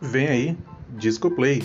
Vem aí, Disco Play.